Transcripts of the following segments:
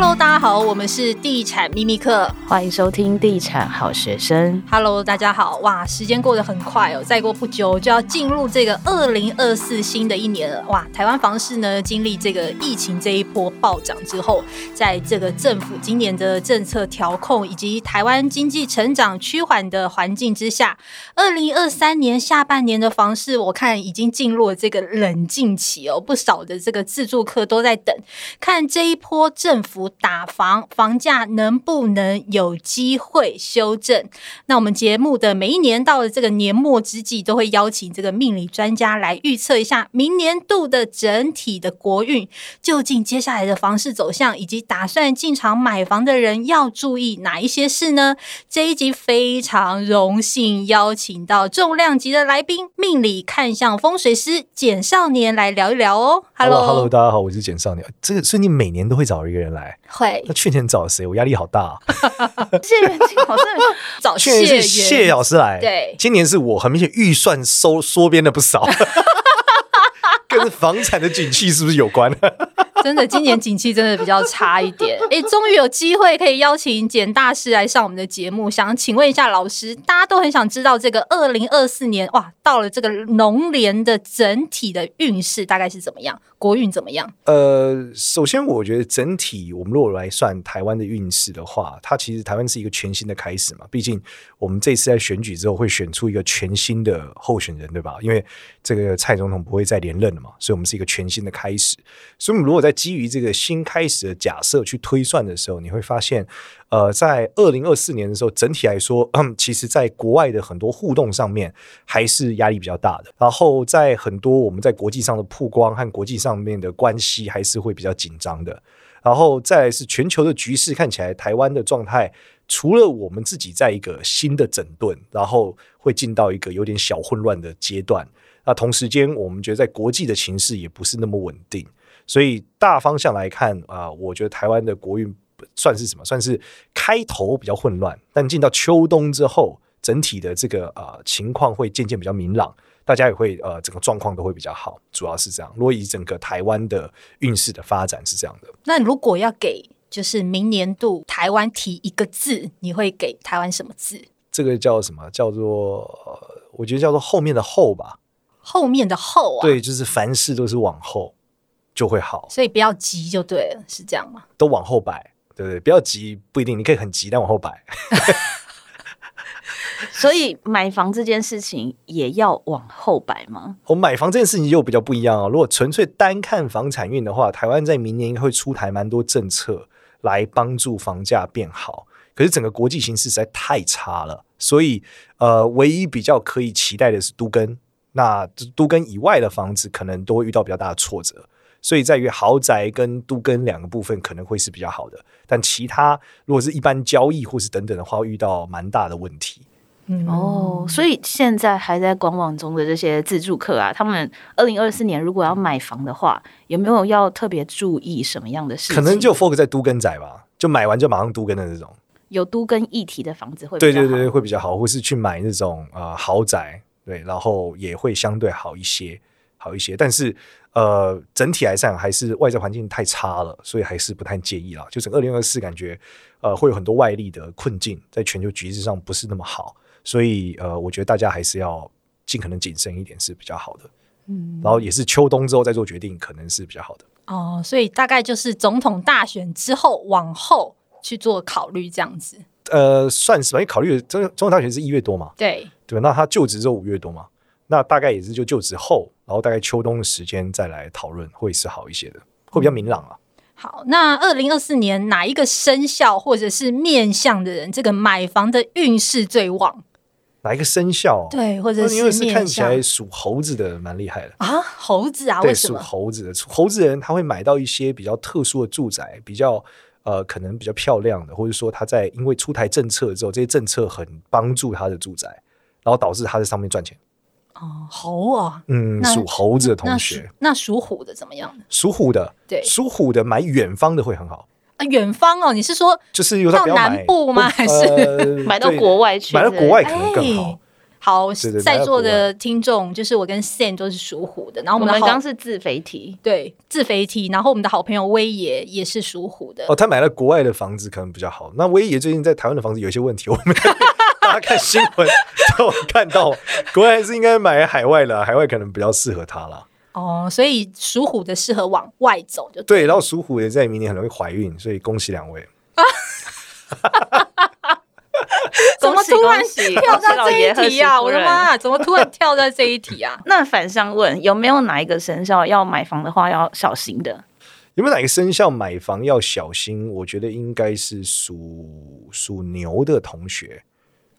Hello，大家好，我们是地产秘密课，欢迎收听地产好学生。Hello，大家好，哇，时间过得很快哦，再过不久就要进入这个二零二四新的一年了。哇，台湾房市呢，经历这个疫情这一波暴涨之后，在这个政府今年的政策调控以及台湾经济成长趋缓的环境之下，二零二三年下半年的房市，我看已经进入了这个冷静期哦，不少的这个自助客都在等，看这一波政府。打房房价能不能有机会修正？那我们节目的每一年到了这个年末之际，都会邀请这个命理专家来预测一下明年度的整体的国运，究竟接下来的房市走向，以及打算进场买房的人要注意哪一些事呢？这一集非常荣幸邀请到重量级的来宾，命理看相风水师简少年来聊一聊哦。Hello，Hello，大家好，我是简少年。这个，所以你每年都会找一个人来。会，那去年找谁？我压力好大啊！谢元庆老师找 去年是谢老师来，对，今年是我，很明显预算收缩编了不少，跟房产的景气是不是有关？真的，今年景气真的比较差一点。哎，终于有机会可以邀请简大师来上我们的节目，想请问一下老师，大家都很想知道这个二零二四年哇，到了这个龙年的整体的运势大概是怎么样？国运怎么样？呃，首先我觉得整体，我们如果来算台湾的运势的话，它其实台湾是一个全新的开始嘛。毕竟我们这次在选举之后会选出一个全新的候选人，对吧？因为这个蔡总统不会再连任了嘛，所以我们是一个全新的开始。所以，我们如果在基于这个新开始的假设去推算的时候，你会发现，呃，在二零二四年的时候，整体来说，其实在国外的很多互动上面还是压力比较大的。然后，在很多我们在国际上的曝光和国际上面的关系，还是会比较紧张的。然后再是全球的局势，看起来台湾的状态，除了我们自己在一个新的整顿，然后会进到一个有点小混乱的阶段。那同时间，我们觉得在国际的情势也不是那么稳定。所以大方向来看啊、呃，我觉得台湾的国运算是什么？算是开头比较混乱，但进到秋冬之后，整体的这个呃情况会渐渐比较明朗，大家也会呃整个状况都会比较好，主要是这样。如果以整个台湾的运势的发展是这样的，那如果要给就是明年度台湾提一个字，你会给台湾什么字？这个叫什么？叫做、呃、我觉得叫做后面的后吧。后面的后啊，对，就是凡事都是往后。就会好，所以不要急就对了，是这样吗？都往后摆，对不对？不要急，不一定，你可以很急，但往后摆。所以买房这件事情也要往后摆吗？我买房这件事情又比较不一样哦。如果纯粹单看房产运的话，台湾在明年应该会出台蛮多政策来帮助房价变好。可是整个国际形势实在太差了，所以呃，唯一比较可以期待的是都根。那都根以外的房子可能都会遇到比较大的挫折。所以在于豪宅跟都跟两个部分可能会是比较好的，但其他如果是一般交易或是等等的话，会遇到蛮大的问题。嗯哦，所以现在还在观望中的这些自住客啊，他们二零二四年如果要买房的话，有没有要特别注意什么样的事情？可能就 focus 在都跟仔吧，就买完就马上都跟的这种。有都跟议题的房子会比较好。对对对，会比较好，或是去买那种呃豪宅，对，然后也会相对好一些，好一些，但是。呃，整体来上还是外在环境太差了，所以还是不太介意啦。就整个二零二四感觉，呃，会有很多外力的困境，在全球局势上不是那么好，所以呃，我觉得大家还是要尽可能谨慎一点是比较好的。嗯，然后也是秋冬之后再做决定，可能是比较好的。哦，所以大概就是总统大选之后往后去做考虑这样子。呃，算是吧，因为考虑的总总统大选是一月多嘛，对对，那他就职之后五月多嘛。那大概也是就就职后，然后大概秋冬的时间再来讨论，会是好一些的，会比较明朗啊。好，那二零二四年哪一个生肖或者是面向的人，这个买房的运势最旺？哪一个生肖？对，或者是因为是看起来属猴子的蛮厉害的啊，猴子啊，对，属猴子的猴子的人他会买到一些比较特殊的住宅，比较呃可能比较漂亮的，或者说他在因为出台政策之后，这些政策很帮助他的住宅，然后导致他在上面赚钱。哦，猴啊，嗯，属猴子的同学，那属虎的怎么样？属虎的，对，属虎的买远方的会很好啊。远方哦，你是说就是到南部吗？还是呃、买到国外去？买到国外可能更好。好，在座的听众就是我跟 Sam 都是属虎的，然后我们刚刚是自肥体，对，自肥体。然后我们的好朋友威爷也是属虎的。哦，他买了国外的房子可能比较好。那威爷最近在台湾的房子有一些问题，我们 大家看新闻都看到，国外是应该买海外的，海外可能比较适合他了。哦，所以属虎的适合往外走就对，对。然后属虎也在明年很容易怀孕，所以恭喜两位。怎么突然跳到这一题啊？我的妈！怎么突然跳在这一题啊？那反向问，有没有哪一个生肖要买房的话要小心的？有没有哪个生肖买房要小心？我觉得应该是属属牛的同学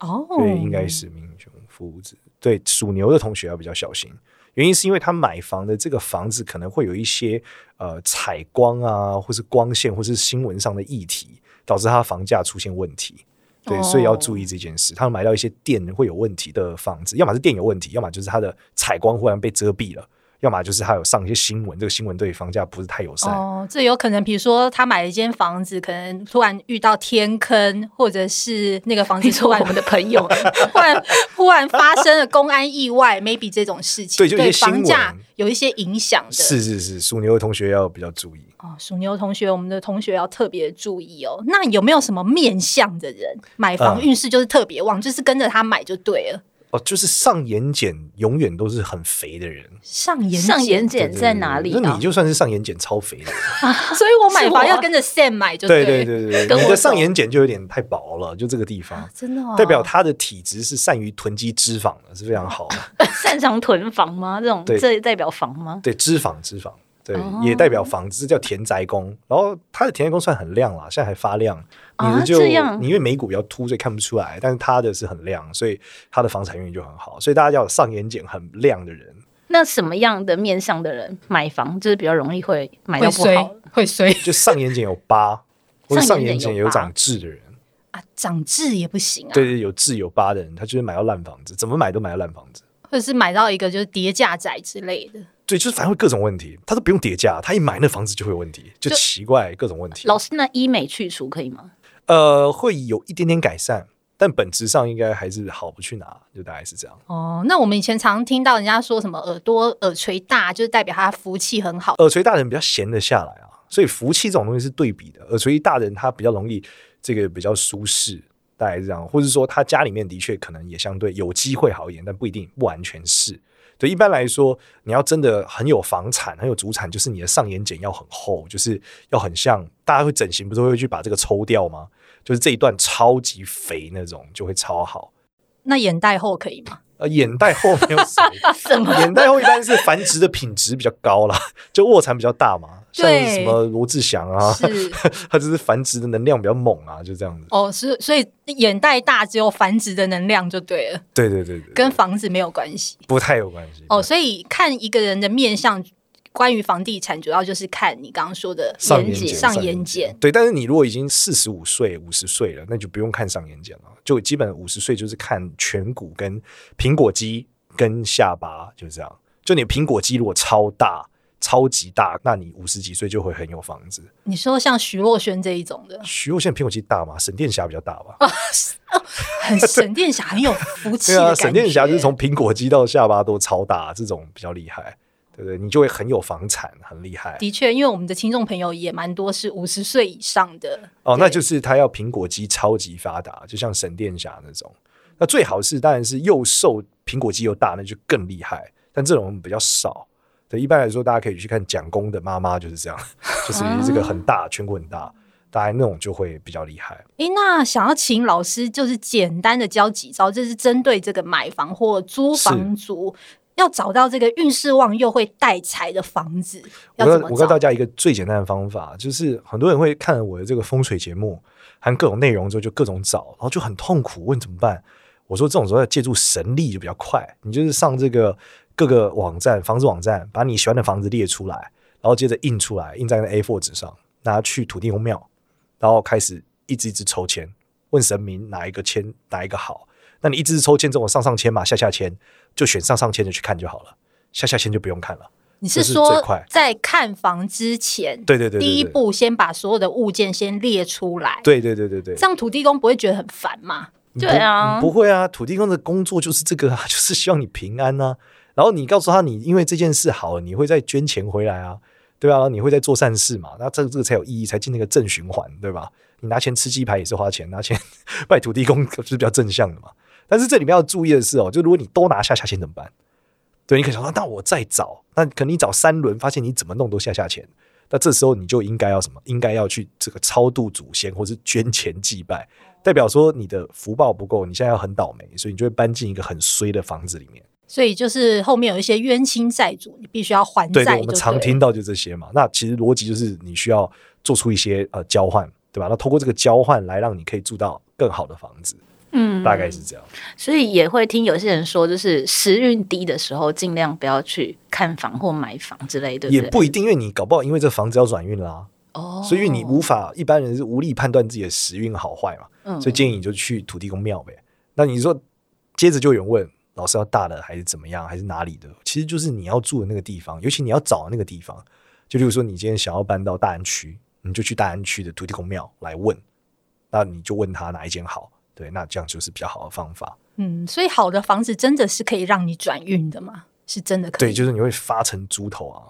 哦，对，应该是民雄夫子。对，属牛的同学要比较小心，原因是因为他买房的这个房子可能会有一些呃采光啊，或是光线，或是新闻上的议题，导致他房价出现问题。对，所以要注意这件事。他买到一些电会有问题的房子，要么是电有问题，要么就是它的采光忽然被遮蔽了。要么就是他有上一些新闻，这个新闻对房价不是太友善。哦，这有可能，比如说他买了一间房子，可能突然遇到天坑，或者是那个房子突然我们的朋友 忽然忽然发生了公安意外，maybe 这种事情对，就一些新闻对房价有一些影响的。是是是，属牛的同学要比较注意哦。属牛的同学，我们的同学要特别注意哦。那有没有什么面相的人买房运势就是特别旺，嗯，就是跟着他买就对了？哦，就是上眼睑永远都是很肥的人。上眼上眼睑在哪里？那你就算是上眼睑超肥的人，所以我买房要跟着 Sam 买就对。对对对对，你的上眼睑就有点太薄了，就这个地方，啊、真的、哦、代表他的体质是善于囤积脂肪的，是非常好的。擅长囤房吗？这种这代表房吗？对，脂肪脂肪，对，哦、也代表房子，叫田宅宫。然后他的田宅宫算很亮了，现在还发亮。你的就、啊、你因为眉骨比较凸，所以看不出来，但是他的是很亮，所以他的房产运就很好。所以大家要有上眼睑很亮的人。那什么样的面相的人买房就是比较容易会买到不好？会衰，就上眼睑有疤 或者上眼睑有长痣的人啊，长痣也不行啊。对对，有痣有疤的人，他就是买到烂房子，怎么买都买到烂房子，或者是买到一个就是跌价仔之类的。对，就是反正会各种问题，他都不用叠加，他一买那房子就会有问题，就奇怪各种问题。老师，那医美去除可以吗？呃，会有一点点改善。但本质上应该还是好不去拿，就大概是这样。哦，那我们以前常听到人家说什么耳朵耳垂大，就是代表他福气很好。耳垂大的人比较闲得下来啊，所以福气这种东西是对比的。耳垂大的人他比较容易这个比较舒适，大概是这样。或者说他家里面的确可能也相对有机会好一点，但不一定不完全是。对，一般来说，你要真的很有房产、很有主产，就是你的上眼睑要很厚，就是要很像大家会整形，不是会去把这个抽掉吗？就是这一段超级肥那种就会超好。那眼袋厚可以吗？呃，眼袋后没有 什么，眼袋后一般是繁殖的品质比较高啦，就卧蚕比较大嘛，像什么罗志祥啊，他就是繁殖的能量比较猛啊，就这样子。哦，是所以眼袋大只有繁殖的能量就对了。对对对对，跟房子没有关系，不太有关系。哦，所以看一个人的面相。关于房地产，主要就是看你刚刚说的上眼睑。上眼睑，对。但是你如果已经四十五岁、五十岁了，那就不用看上眼睑了。就基本五十岁就是看颧骨跟苹果肌跟下巴，就是这样。就你苹果肌如果超大、超级大，那你五十几岁就会很有房子。你说像徐若瑄这一种的，徐若瑄苹果肌大吗？沈殿霞比较大吧？很沈殿霞很有福气。对啊，沈殿霞就是从苹果肌到下巴都超大，这种比较厉害。对对，你就会很有房产，很厉害。的确，因为我们的听众朋友也蛮多是五十岁以上的。哦，那就是他要苹果肌超级发达，就像沈殿霞那种。那最好是当然是又瘦，苹果肌又大，那就更厉害。但这种比较少。对，一般来说，大家可以去看蒋公的妈妈就是这样，就是这个很大，颧骨很大，大概那种就会比较厉害。诶，那想要请老师就是简单的教几招，这是针对这个买房或租房族。要找到这个运势旺又会带财的房子，要怎么找？我告诉大家一个最简单的方法，就是很多人会看我的这个风水节目，含各种内容之后就各种找，然后就很痛苦，问怎么办？我说这种时候要借助神力就比较快，你就是上这个各个网站，房子网站，把你喜欢的房子列出来，然后接着印出来，印在那 A4 纸上，拿去土地公庙，然后开始一直一直抽签，问神明哪一个签哪一个好。那你一直抽签，这种上上签嘛，下下签。就选上上签的去看就好了，下下签就不用看了。你是说在看房之前，对对对，第一步先把所有的物件先列出来。对对对对对，这样土地公不会觉得很烦吗？对啊，不会啊，土地公的工作就是这个啊，就是希望你平安啊。然后你告诉他，你因为这件事好了，你会再捐钱回来啊，对啊，你会再做善事嘛，那这个这个才有意义，才进那个正循环，对吧？你拿钱吃鸡排也是花钱，拿钱 拜土地公是比较正向的嘛。但是这里面要注意的是哦，就如果你都拿下下签怎么办？对，你可以想说，那我再找，那可能你找三轮，发现你怎么弄都下下签，那这时候你就应该要什么？应该要去这个超度祖先，或是捐钱祭拜。代表说你的福报不够，你现在要很倒霉，所以你就会搬进一个很衰的房子里面。所以就是后面有一些冤亲债主，你必须要还债。对，对，我们常听到就这些嘛。那其实逻辑就是你需要做出一些呃交换，对吧？那通过这个交换来让你可以住到更好的房子。嗯，大概是这样。所以也会听有些人说，就是时运低的时候，尽量不要去看房或买房之类的。也不一定，因为你搞不好因为这房子要转运啦。哦，所以你无法一般人是无力判断自己的时运好坏嘛，嗯，所以建议你就去土地公庙呗。那你说接着就有人问老师要大的还是怎么样，还是哪里的？其实就是你要住的那个地方，尤其你要找的那个地方。就例如说你今天想要搬到大安区，你就去大安区的土地公庙来问，那你就问他哪一间好，对，那这样就是比较好的方法。嗯，所以好的房子真的是可以让你转运的吗？是真的可以？对，就是你会发成猪头啊，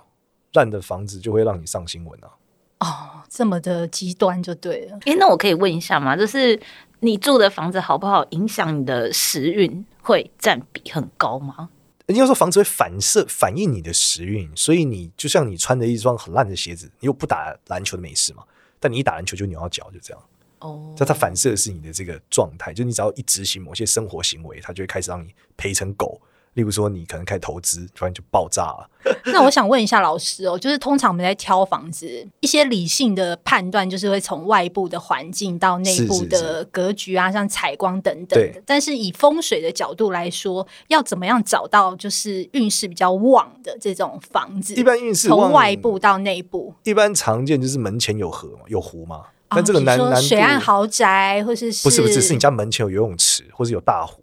烂的房子就会让你上新闻啊。哦，这么的极端就对了。诶，那我可以问一下吗？就是你住的房子好不好，影响你的时运会占比很高吗？人家说房子会反射反映你的时运，所以你就像你穿着一双很烂的鞋子，你又不打篮球的没事嘛，但你一打篮球就扭到脚，就这样。哦，这它反射的是你的这个状态，就你只要一执行某些生活行为，它就会开始让你赔成狗。例如说，你可能开始投资，突然就爆炸了。那我想问一下老师哦，就是通常我们在挑房子，一些理性的判断，就是会从外部的环境到内部的格局啊，是是是像采光等等的。但是以风水的角度来说，要怎么样找到就是运势比较旺的这种房子？一般运势从外部到内部，一般常见就是门前有河嘛，有湖嘛。但这个难难水岸豪宅，或是，是不是不是是你家门前有游泳池，或是有大湖。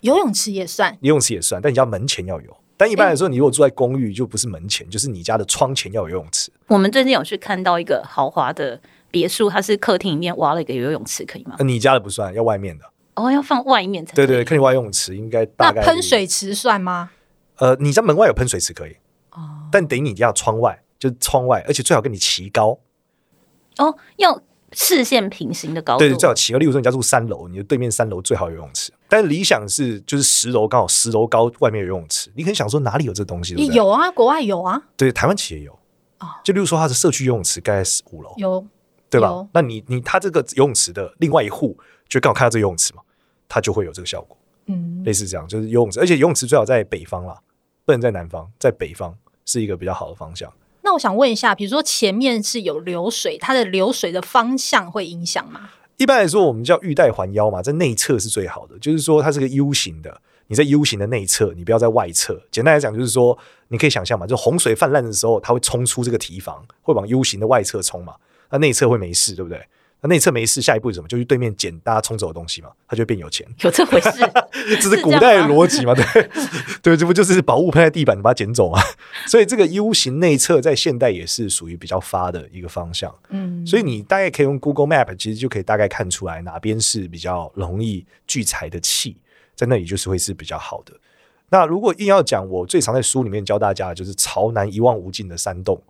游泳池也算，游泳池也算，但你家门前要有。但一般来说，你如果住在公寓，就不是门前，就是你家的窗前要有游泳池。我们最近有去看到一个豪华的别墅，它是客厅里面挖了一个游泳池，可以吗？你家的不算，要外面的。哦，要放外面才。对对，客厅外游泳池应该大概。那喷水池算吗？呃，你家门外有喷水池可以哦，但等于你家窗外，就是窗外，而且最好跟你齐高。哦，要。视线平行的高度，对，最好起个。例如说，你家住三楼，你的对面三楼最好有游泳池。但理想是就是十楼刚好十楼高，外面有游泳池。你可以想说哪里有这东西？有啊，国外有啊。对，台湾企业有啊。就例如说，它的社区游泳池盖在十五楼，有，对吧？那你你它这个游泳池的另外一户，就刚好看到这个游泳池嘛，它就会有这个效果。嗯，类似这样，就是游泳池，而且游泳池最好在北方啦，不能在南方，在北方是一个比较好的方向。那我想问一下，比如说前面是有流水，它的流水的方向会影响吗？一般来说，我们叫玉带环腰嘛，在内侧是最好的，就是说它是个 U 型的，你在 U 型的内侧，你不要在外侧。简单来讲，就是说你可以想象嘛，就洪水泛滥的时候，它会冲出这个堤防，会往 U 型的外侧冲嘛，那内侧会没事，对不对？那内侧没事，下一步是什么？就去对面捡大家冲走的东西嘛，他就变有钱。有这回事？这是古代的逻辑嘛？对 对，这不就是宝物喷在地板，你把它捡走嘛？所以这个 U 型内侧在现代也是属于比较发的一个方向。嗯，所以你大概可以用 Google Map，其实就可以大概看出来哪边是比较容易聚财的气，在那里就是会是比较好的。那如果硬要讲，我最常在书里面教大家的就是朝南一望无尽的山洞。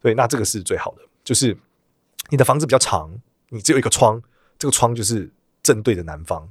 对，那这个是最好的，就是你的房子比较长。你只有一个窗，这个窗就是正对着南方，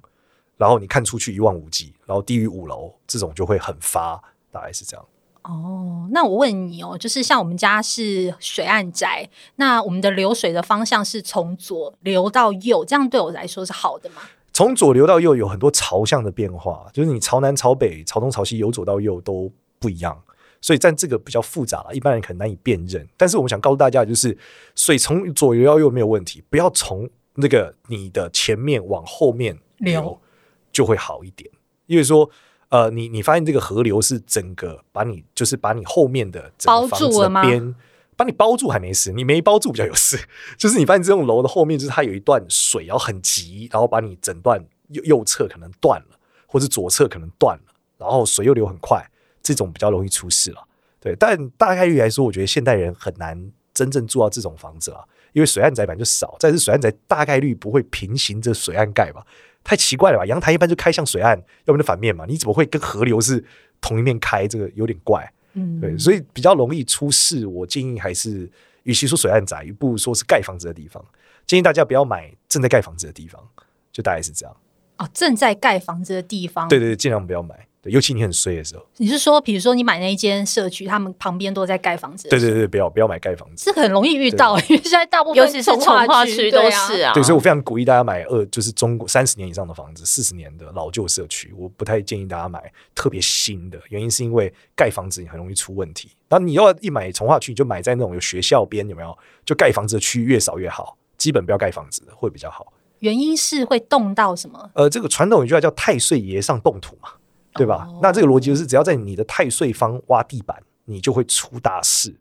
然后你看出去一望无际，然后低于五楼，这种就会很发，大概是这样。哦，那我问你哦，就是像我们家是水岸宅，那我们的流水的方向是从左流到右，这样对我来说是好的吗？从左流到右有很多朝向的变化，就是你朝南、朝北、朝东、朝西，由左到右都不一样。所以，在这个比较复杂了，一般人可能难以辨认。但是，我们想告诉大家，就是水从左流到右没有问题，不要从那个你的前面往后面流，就会好一点。因为说，呃，你你发现这个河流是整个把你，就是把你后面的整个房子的边把你包住还没事，你没包住比较有事。就是你发现这栋楼的后面，就是它有一段水，然后很急，然后把你整段右右侧可能断了，或者左侧可能断了，然后水又流很快。这种比较容易出事了，对，但大概率来说，我觉得现代人很难真正住到这种房子啊，因为水岸宅本来就少，再是水岸宅大概率不会平行着水岸盖吧，太奇怪了吧？阳台一般就开向水岸，要不然就反面嘛。你怎么会跟河流是同一面开？这个有点怪。嗯，对，所以比较容易出事。我建议还是，与其说水岸宅，不如说是盖房子的地方。建议大家不要买正在盖房子的地方，就大概是这样。哦，正在盖房子的地方，对对对，尽量不要买。对，尤其你很衰的时候，你是说，比如说你买那一间社区，他们旁边都在盖房子？对对对，不要不要买盖房子，这个很容易遇到，因为现在大部分尤其是从化区都是啊。对，所以我非常鼓励大家买二，就是中国三十年以上的房子，四十年的老旧社区，我不太建议大家买特别新的，原因是因为盖房子你很容易出问题。然后你要一买从化区，你就买在那种有学校边，有没有？就盖房子的区域越少越好，基本不要盖房子的会比较好。原因是会动到什么？呃，这个传统有句话叫太岁爷上动土嘛。对吧？哦、那这个逻辑就是，只要在你的太岁方挖地板，你就会出大事。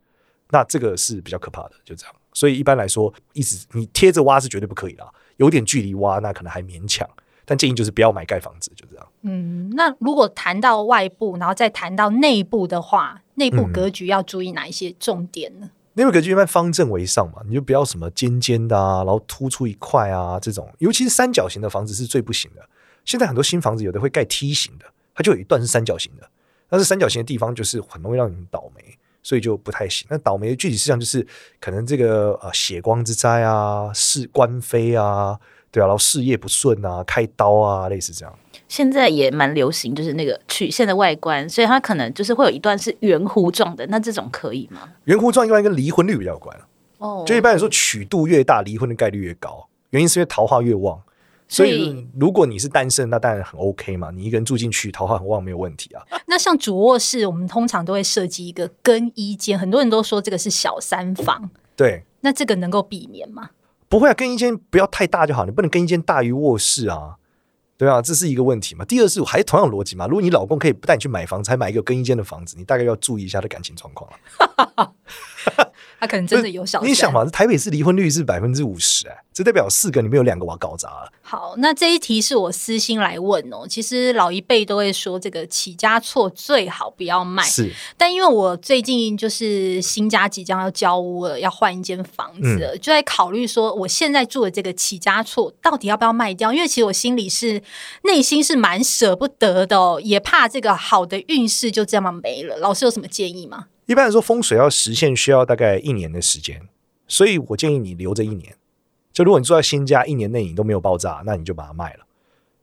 那这个是比较可怕的，就这样。所以一般来说，一直你贴着挖是绝对不可以的。有点距离挖，那可能还勉强。但建议就是不要买盖房子，就这样。嗯，那如果谈到外部，然后再谈到内部的话，内部格局要注意哪一些重点呢？内、嗯、部格局一般方正为上嘛，你就不要什么尖尖的啊，然后突出一块啊这种，尤其是三角形的房子是最不行的。现在很多新房子有的会盖梯形的。它就有一段是三角形的，但是三角形的地方就是很容易让你们倒霉，所以就不太行。那倒霉的具体事项就是可能这个呃血光之灾啊，事官非啊，对啊，然后事业不顺啊，开刀啊，类似这样。现在也蛮流行，就是那个曲线的外观，所以它可能就是会有一段是圆弧状的，那这种可以吗？圆弧状一般跟离婚率比较有关哦，就一般来说曲度越大，离婚的概率越高，原因是因为桃花越旺。所以，如果你是单身，那当然很 OK 嘛。你一个人住进去，桃花很旺，没有问题啊。那像主卧室，我们通常都会设计一个更衣间，很多人都说这个是小三房。对，那这个能够避免吗？不会啊，更衣间不要太大就好，你不能更衣间大于卧室啊。对啊，这是一个问题嘛。第二是还是同样逻辑嘛。如果你老公可以不带你去买房子，还买一个更衣间的房子，你大概要注意一下他的感情状况了。他可能真的有小三，你想嘛，台北市离婚率是百分之五十，哎，这代表四个里面有两个娃搞砸了。好，那这一题是我私心来问哦。其实老一辈都会说，这个起家错最好不要卖。是，但因为我最近就是新家即将要交屋了，要换一间房子了，嗯，就在考虑说，我现在住的这个起家错到底要不要卖掉？因为其实我心里是内心是蛮舍不得的哦，也怕这个好的运势就这么没了。老师有什么建议吗？一般来说，风水要实现需要大概一年的时间，所以我建议你留着一年。就如果你住在新家一年内你都没有爆炸，那你就把它卖了。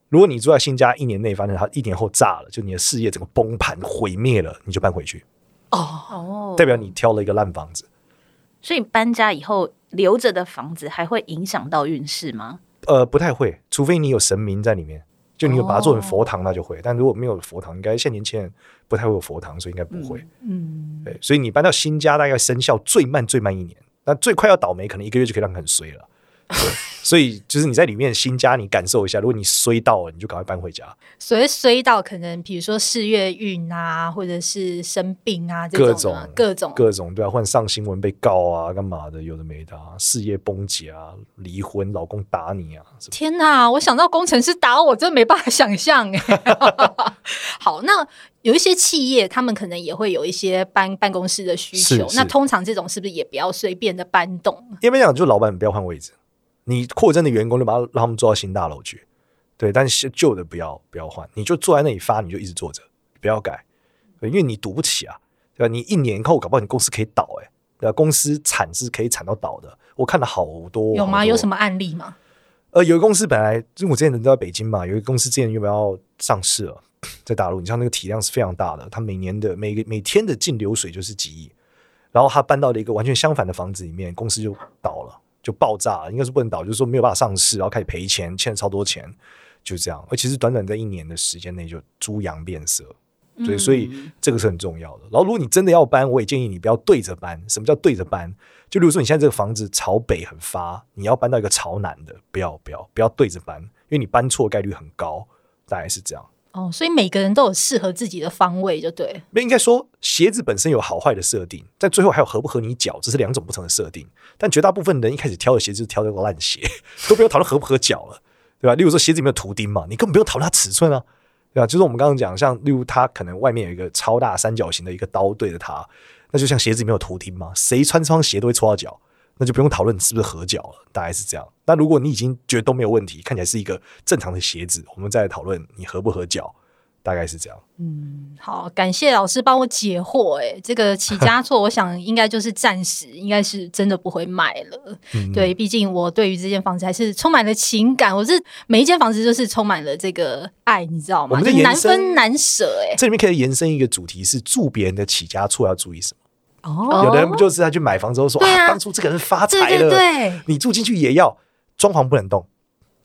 如果你住在新家一年内发现它一年后炸了，就你的事业整个崩盘毁灭了，你就搬回去。哦，代表你挑了一个烂房子。所以搬家以后留着的房子还会影响到运势吗？呃，不太会，除非你有神明在里面。就你有把它做成佛堂，那就会；但如果没有佛堂，应该现在年轻人不太会有佛堂，所以应该不会。嗯，对，所以你搬到新家，大概生效最慢最慢一年，那最快要倒霉，可能一个月就可以让你很衰了。对。所以就是你在里面新家，你感受一下，如果你衰到了，你就赶快搬回家。所以衰到可能，比如说事月运啊，或者是生病啊，这种啊，各种各种各种，对啊，换上新闻被告啊，干嘛的，有的没的啊，事业崩解啊，离婚，老公打你啊。天哪，我想到工程师打我，真的没办法想象哎。好，那有一些企业，他们可能也会有一些搬办公室的需求。那通常这种是不是也不要随便的搬动？因为讲，就老板不要换位置。你扩增的员工就把他让他们做到新大楼去，对，但是旧的不要不要换，你就坐在那里发，你就一直坐着，不要改，对，因为你赌不起啊，对吧？你一年后搞不好你公司可以倒，欸，诶，对吧？公司惨是可以惨到倒的，我看了好多，有吗？有什么案例吗？呃，有个公司本来因为我之前人都在北京嘛，有一个公司之前要不要上市了，在大陆，你像那个体量是非常大的，它每年的每个每天的净流水就是几亿，然后他搬到了一个完全相反的房子里面，公司就倒了。就爆炸，应该是不能倒，就是说没有办法上市，然后开始赔钱，欠了超多钱，就这样。而其实短短在一年的时间内就猪羊变色，对，嗯，所以这个是很重要的。然后如果你真的要搬，我也建议你不要对着搬。什么叫对着搬？就比如说你现在这个房子朝北很发，你要搬到一个朝南的，不要不要不要对着搬，因为你搬错概率很高，大概是这样。哦，所以每个人都有适合自己的方位，就对。那应该说鞋子本身有好坏的设定，但最后还有合不合你脚，这是两种不同的设定。但绝大部分人一开始挑的鞋子就挑这个烂鞋，都不用讨论合不合脚了，对吧？例如说鞋子有没有图钉嘛，你根本不用讨论它尺寸啊，对吧？就是我们刚刚讲，像例如它可能外面有一个超大三角形的一个刀对着它，那就像鞋子里面有图钉嘛，谁穿这双鞋都会戳到脚，那就不用讨论是不是合脚了，大概是这样。那如果你已经觉得都没有问题，看起来是一个正常的鞋子，我们再来讨论你合不合脚。大概是这样。嗯，好，感谢老师帮我解惑。哎，这个起家错，我想应该就是暂时，应该是真的不会卖了。嗯、对，毕竟我对于这间房子还是充满了情感。我是每一间房子都是充满了这个爱，你知道吗？就是难分难舍。哎，这里面可以延伸一个主题是住别人的起家错要注意什么？哦，有的人不就是他去买房之后说啊，啊，当初这个人发财了，对你住进去也要装潢不能动。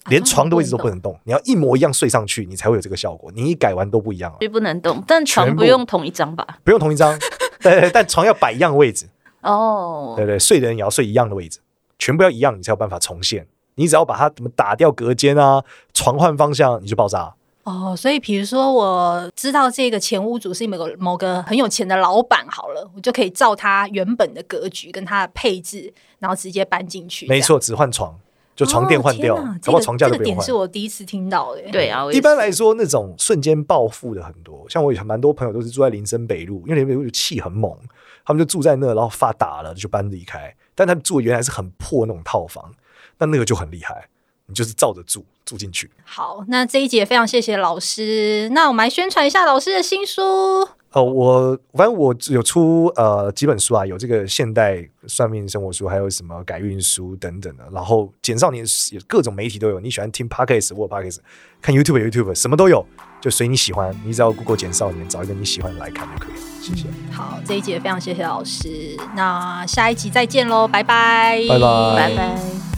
连床的位置都不能动，你要一模一样睡上去，你才会有这个效果。你一改完都不一样了，所以不能动。但床不用同一张吧？不用同一张，对，对，但床要摆一样的位置。哦，对，对对，睡的人也要睡一样的位置，全部要一样，你才有办法重现。你只要把它怎么打掉隔间啊，床换方向，你就爆炸。哦，所以比如说我知道这个前屋主是某个某个很有钱的老板，好了，我就可以照他原本的格局跟他的配置，然后直接搬进去。没错，只换床。就床垫换掉，然后床架都不用换。这个点是我第一次听到的。对啊，一般来说，那种瞬间暴富的很多，像我有蛮多朋友都是住在林森北路，因为林森北路气很猛，他们就住在那，然后发达了就搬离开。但他们住的原来是很破那种套房，那那个就很厉害，你就是照着住住进去。好，那这一节也非常谢谢老师，那我们来宣传一下老师的新书。哦，我反正我有出呃几本书啊，有这个现代算命生活书，还有什么改运书等等的。然后简少年有各种媒体都有，你喜欢听 Podcast 或 Podcast，看 YouTube YouTube 什么都有，就随你喜欢。你只要 Google 简少年，找一个你喜欢的来看就可以了。谢谢。好，这一集也非常谢谢老师。那下一集再见喽，拜拜，拜拜，拜拜。